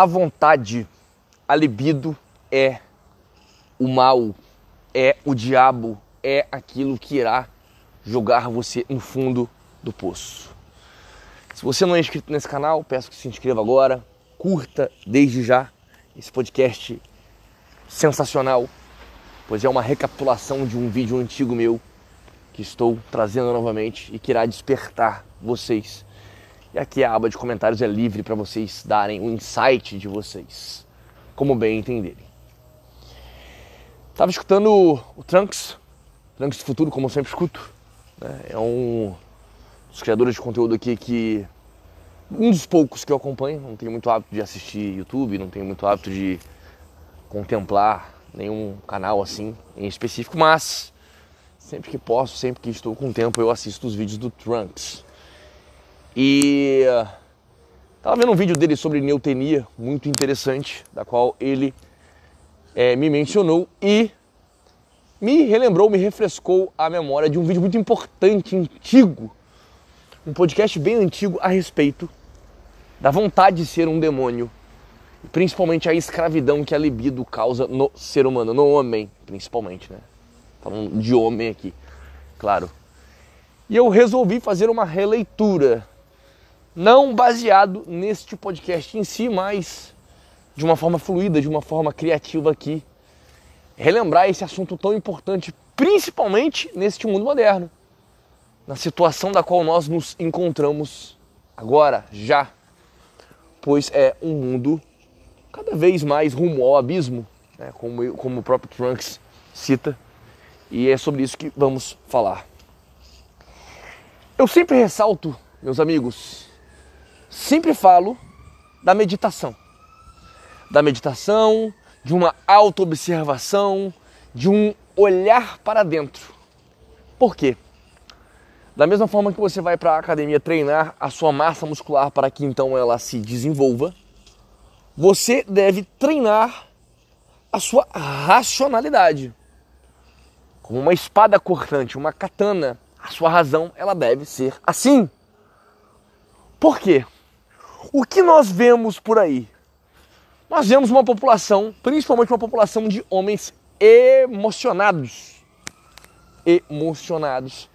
a vontade, a libido é o mal, é o diabo, é aquilo que irá jogar você no fundo do poço. Se você não é inscrito nesse canal, peço que se inscreva agora, curta desde já esse podcast sensacional, pois é uma recapitulação de um vídeo antigo meu que estou trazendo novamente e que irá despertar vocês. E aqui a aba de comentários é livre para vocês darem o insight de vocês, como bem entenderem. Estava escutando o Trunks, Trunks do Futuro, como sempre escuto. Né? É um dos criadores de conteúdo aqui que. Um dos poucos que eu acompanho. Não tenho muito hábito de assistir YouTube, não tenho muito hábito de contemplar nenhum canal assim em específico, mas sempre que posso, sempre que estou com tempo, eu assisto os vídeos do Trunks. E estava vendo um vídeo dele sobre neutenia, muito interessante, da qual ele é, me mencionou e me relembrou, me refrescou a memória de um vídeo muito importante, antigo, um podcast bem antigo a respeito da vontade de ser um demônio, principalmente a escravidão que a libido causa no ser humano, no homem, principalmente, né? Falando de homem aqui, claro. E eu resolvi fazer uma releitura, não baseado neste podcast em si, mas de uma forma fluida, de uma forma criativa aqui, relembrar esse assunto tão importante, principalmente neste mundo moderno, na situação da qual nós nos encontramos agora, já, pois é um mundo cada vez mais rumo ao abismo, né, como, como o próprio Trunks cita, e é sobre isso que vamos falar. Eu sempre ressalto, meus amigos, sempre falo da meditação. Da meditação, de uma autoobservação, de um olhar para dentro. Por quê? Da mesma forma que você vai para a academia treinar a sua massa muscular para que então ela se desenvolva, você deve treinar a sua racionalidade como uma espada cortante, uma katana, a sua razão ela deve ser assim. Por quê? O que nós vemos por aí? Nós vemos uma população, principalmente uma população de homens emocionados. Emocionados.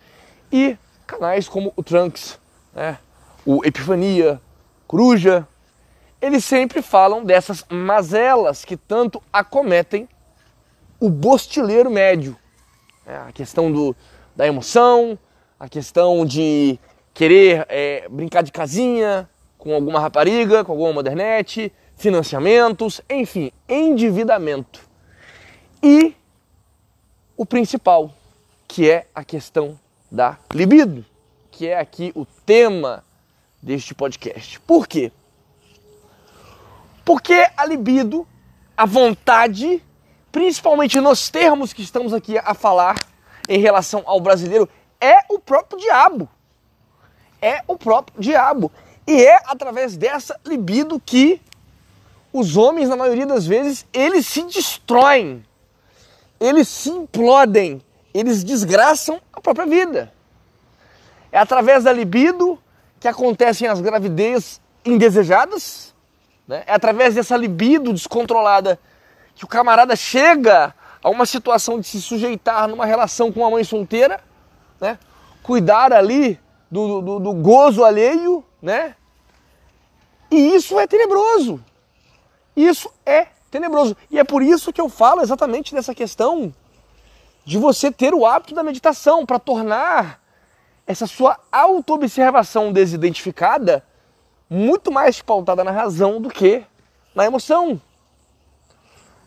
E canais como o Trunks, né? o Epifania, Coruja, eles sempre falam dessas mazelas que tanto acometem o bostileiro médio, é, a questão do, da emoção, a questão de querer é, brincar de casinha com alguma rapariga, com alguma modernete, financiamentos, enfim, endividamento. E o principal, que é a questão da libido, que é aqui o tema deste podcast. Por quê? Porque a libido, a vontade principalmente nos termos que estamos aqui a falar em relação ao brasileiro, é o próprio diabo. É o próprio diabo. E é através dessa libido que os homens, na maioria das vezes, eles se destroem, eles se implodem, eles desgraçam a própria vida. É através da libido que acontecem as gravidez indesejadas, né? é através dessa libido descontrolada que o camarada chega a uma situação de se sujeitar numa relação com uma mãe solteira, né? Cuidar ali do, do, do gozo alheio, né? E isso é tenebroso. Isso é tenebroso. E é por isso que eu falo exatamente dessa questão de você ter o hábito da meditação para tornar essa sua auto-observação desidentificada muito mais pautada na razão do que na emoção.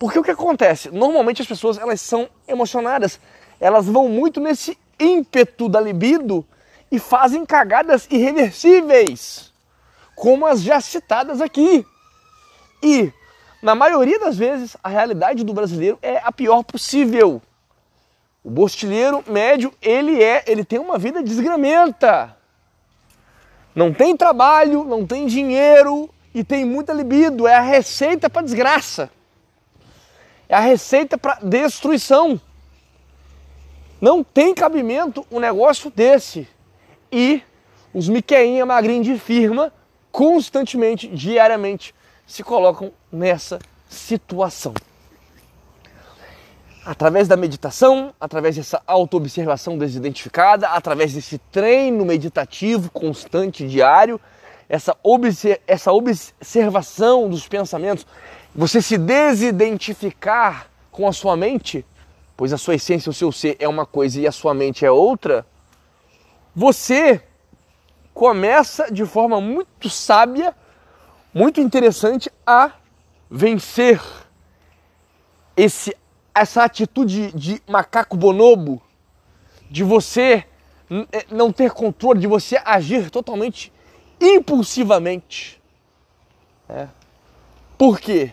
Porque o que acontece? Normalmente as pessoas elas são emocionadas, elas vão muito nesse ímpeto da libido e fazem cagadas irreversíveis, como as já citadas aqui. E na maioria das vezes a realidade do brasileiro é a pior possível. O bostilheiro médio, ele é, ele tem uma vida desgramenta. Não tem trabalho, não tem dinheiro e tem muita libido, é a receita para desgraça. É a receita para destruição. Não tem cabimento um negócio desse. E os Miqueinha magrinho de firma, constantemente, diariamente, se colocam nessa situação. Através da meditação, através dessa autoobservação desidentificada, através desse treino meditativo constante, diário, essa, obser essa observação dos pensamentos, você se desidentificar com a sua mente, pois a sua essência, o seu ser é uma coisa e a sua mente é outra, você começa de forma muito sábia, muito interessante a vencer esse essa atitude de macaco bonobo, de você eh, não ter controle, de você agir totalmente impulsivamente. É. Por quê?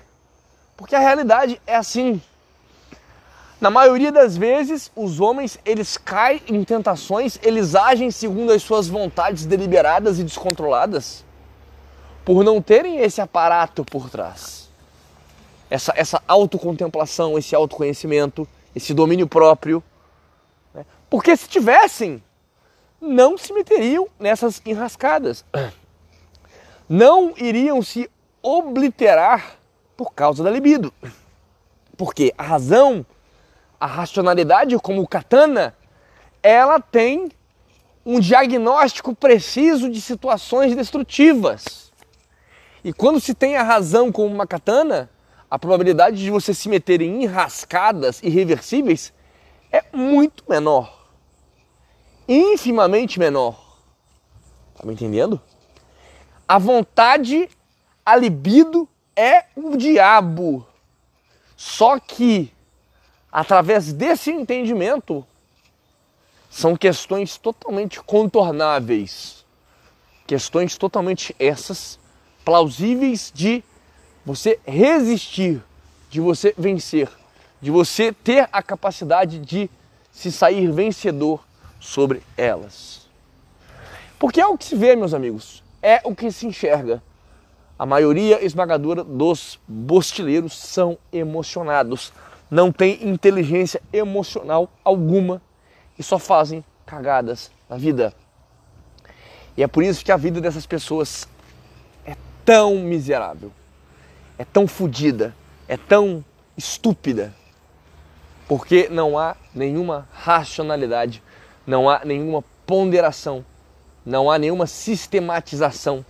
Porque a realidade é assim. Na maioria das vezes, os homens eles caem em tentações, eles agem segundo as suas vontades deliberadas e descontroladas, por não terem esse aparato por trás. Essa, essa autocontemplação, esse autoconhecimento, esse domínio próprio. Né? Porque se tivessem, não se meteriam nessas enrascadas. Não iriam se obliterar por causa da libido. Porque a razão, a racionalidade, como katana, ela tem um diagnóstico preciso de situações destrutivas. E quando se tem a razão como uma katana, a probabilidade de você se meter em enrascadas irreversíveis é muito menor. Infimamente menor. Tá me entendendo? A vontade, a libido é o diabo. Só que, através desse entendimento, são questões totalmente contornáveis. Questões totalmente essas, plausíveis de você resistir, de você vencer, de você ter a capacidade de se sair vencedor sobre elas. Porque é o que se vê, meus amigos, é o que se enxerga. A maioria esmagadora dos bostileiros são emocionados, não tem inteligência emocional alguma e só fazem cagadas na vida. E é por isso que a vida dessas pessoas é tão miserável, é tão fodida, é tão estúpida, porque não há nenhuma racionalidade, não há nenhuma ponderação, não há nenhuma sistematização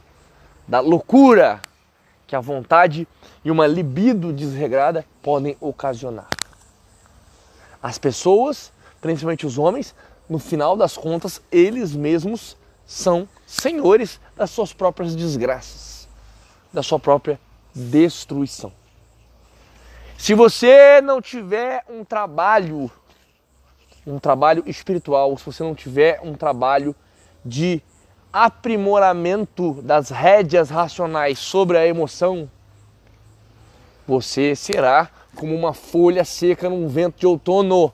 da loucura que a vontade e uma libido desregrada podem ocasionar. As pessoas, principalmente os homens, no final das contas, eles mesmos são senhores das suas próprias desgraças, da sua própria destruição. Se você não tiver um trabalho, um trabalho espiritual, se você não tiver um trabalho de aprimoramento das rédeas racionais sobre a emoção, você será como uma folha seca num vento de outono,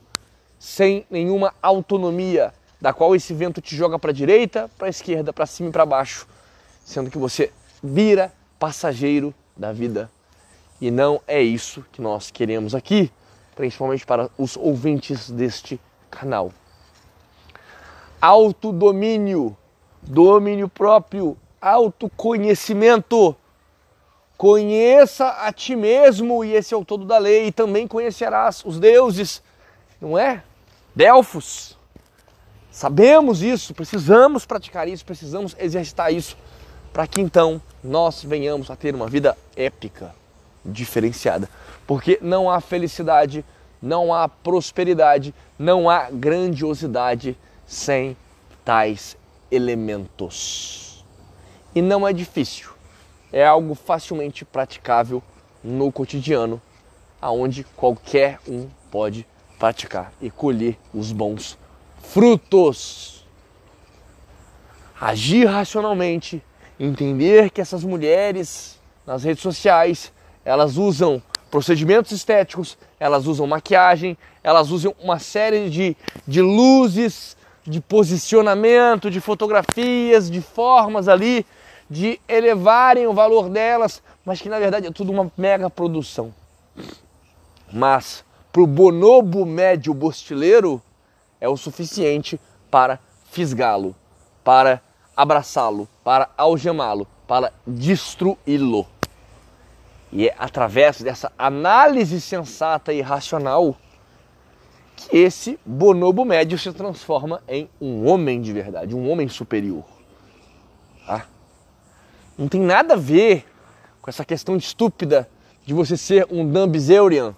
sem nenhuma autonomia, da qual esse vento te joga para a direita, para a esquerda, para cima e para baixo, sendo que você vira passageiro da vida. E não é isso que nós queremos aqui, principalmente para os ouvintes deste canal. Autodomínio domínio próprio, autoconhecimento. Conheça a ti mesmo, e esse é o todo da lei, e também conhecerás os deuses, não é? Delfos. Sabemos isso, precisamos praticar isso, precisamos exercitar isso, para que então nós venhamos a ter uma vida épica, diferenciada. Porque não há felicidade, não há prosperidade, não há grandiosidade sem tais elementos. E não é difícil, é algo facilmente praticável no cotidiano, aonde qualquer um pode praticar e colher os bons frutos. Agir racionalmente, entender que essas mulheres nas redes sociais, elas usam procedimentos estéticos, elas usam maquiagem, elas usam uma série de, de luzes de posicionamento, de fotografias, de formas ali, de elevarem o valor delas, mas que na verdade é tudo uma mega produção. Mas para o bonobo médio bostileiro é o suficiente para fisgá-lo, para abraçá-lo, para algemá-lo, para destruí-lo. E é através dessa análise sensata e racional que esse bonobo médio se transforma em um homem de verdade, um homem superior. Não tem nada a ver com essa questão estúpida de você ser um Dan Bilzerian,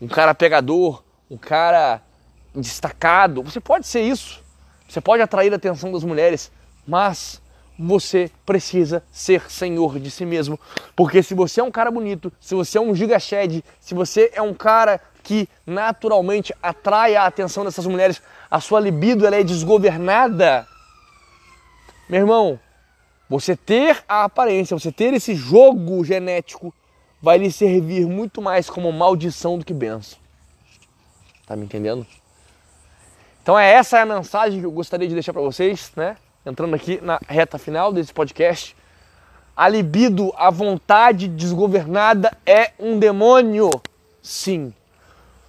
um cara pegador, um cara destacado. Você pode ser isso. Você pode atrair a atenção das mulheres, mas você precisa ser senhor de si mesmo. Porque se você é um cara bonito, se você é um gigached, se você é um cara que naturalmente atrai a atenção dessas mulheres, a sua libido ela é desgovernada. Meu irmão, você ter a aparência, você ter esse jogo genético vai lhe servir muito mais como maldição do que benção. Tá me entendendo? Então é essa a mensagem que eu gostaria de deixar para vocês, né? Entrando aqui na reta final desse podcast. A libido, a vontade desgovernada é um demônio. Sim.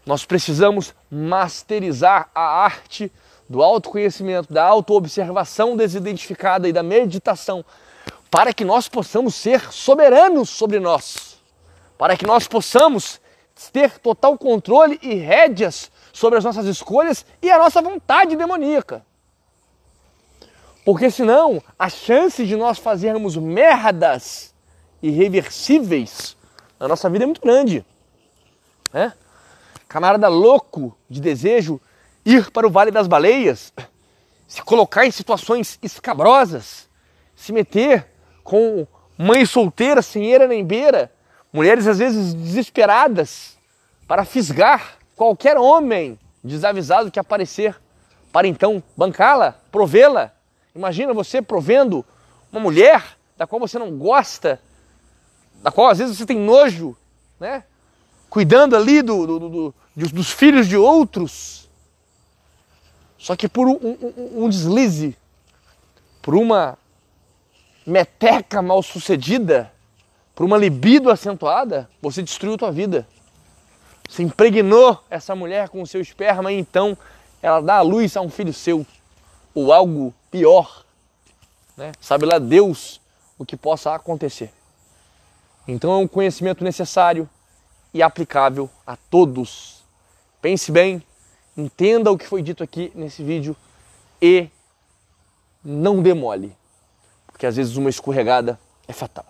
Nós precisamos masterizar a arte do autoconhecimento, da autoobservação desidentificada e da meditação, para que nós possamos ser soberanos sobre nós, para que nós possamos ter total controle e rédeas sobre as nossas escolhas e a nossa vontade demoníaca. Porque senão a chance de nós fazermos merdas irreversíveis na nossa vida é muito grande. Né? Camarada louco de desejo ir para o Vale das Baleias, se colocar em situações escabrosas, se meter com mãe solteira, sem eira nem beira, mulheres às vezes desesperadas para fisgar qualquer homem desavisado que aparecer, para então bancá-la, provê-la. Imagina você provendo uma mulher da qual você não gosta, da qual às vezes você tem nojo, né? Cuidando ali do, do, do, dos filhos de outros só que por um, um, um deslize, por uma meteca mal sucedida, por uma libido acentuada, você destruiu tua vida. Você impregnou essa mulher com o seu esperma e então ela dá a luz a um filho seu, ou algo pior. Né? Sabe lá Deus o que possa acontecer. Então é um conhecimento necessário e aplicável a todos. Pense bem, entenda o que foi dito aqui nesse vídeo e não demole, porque às vezes uma escorregada é fatal.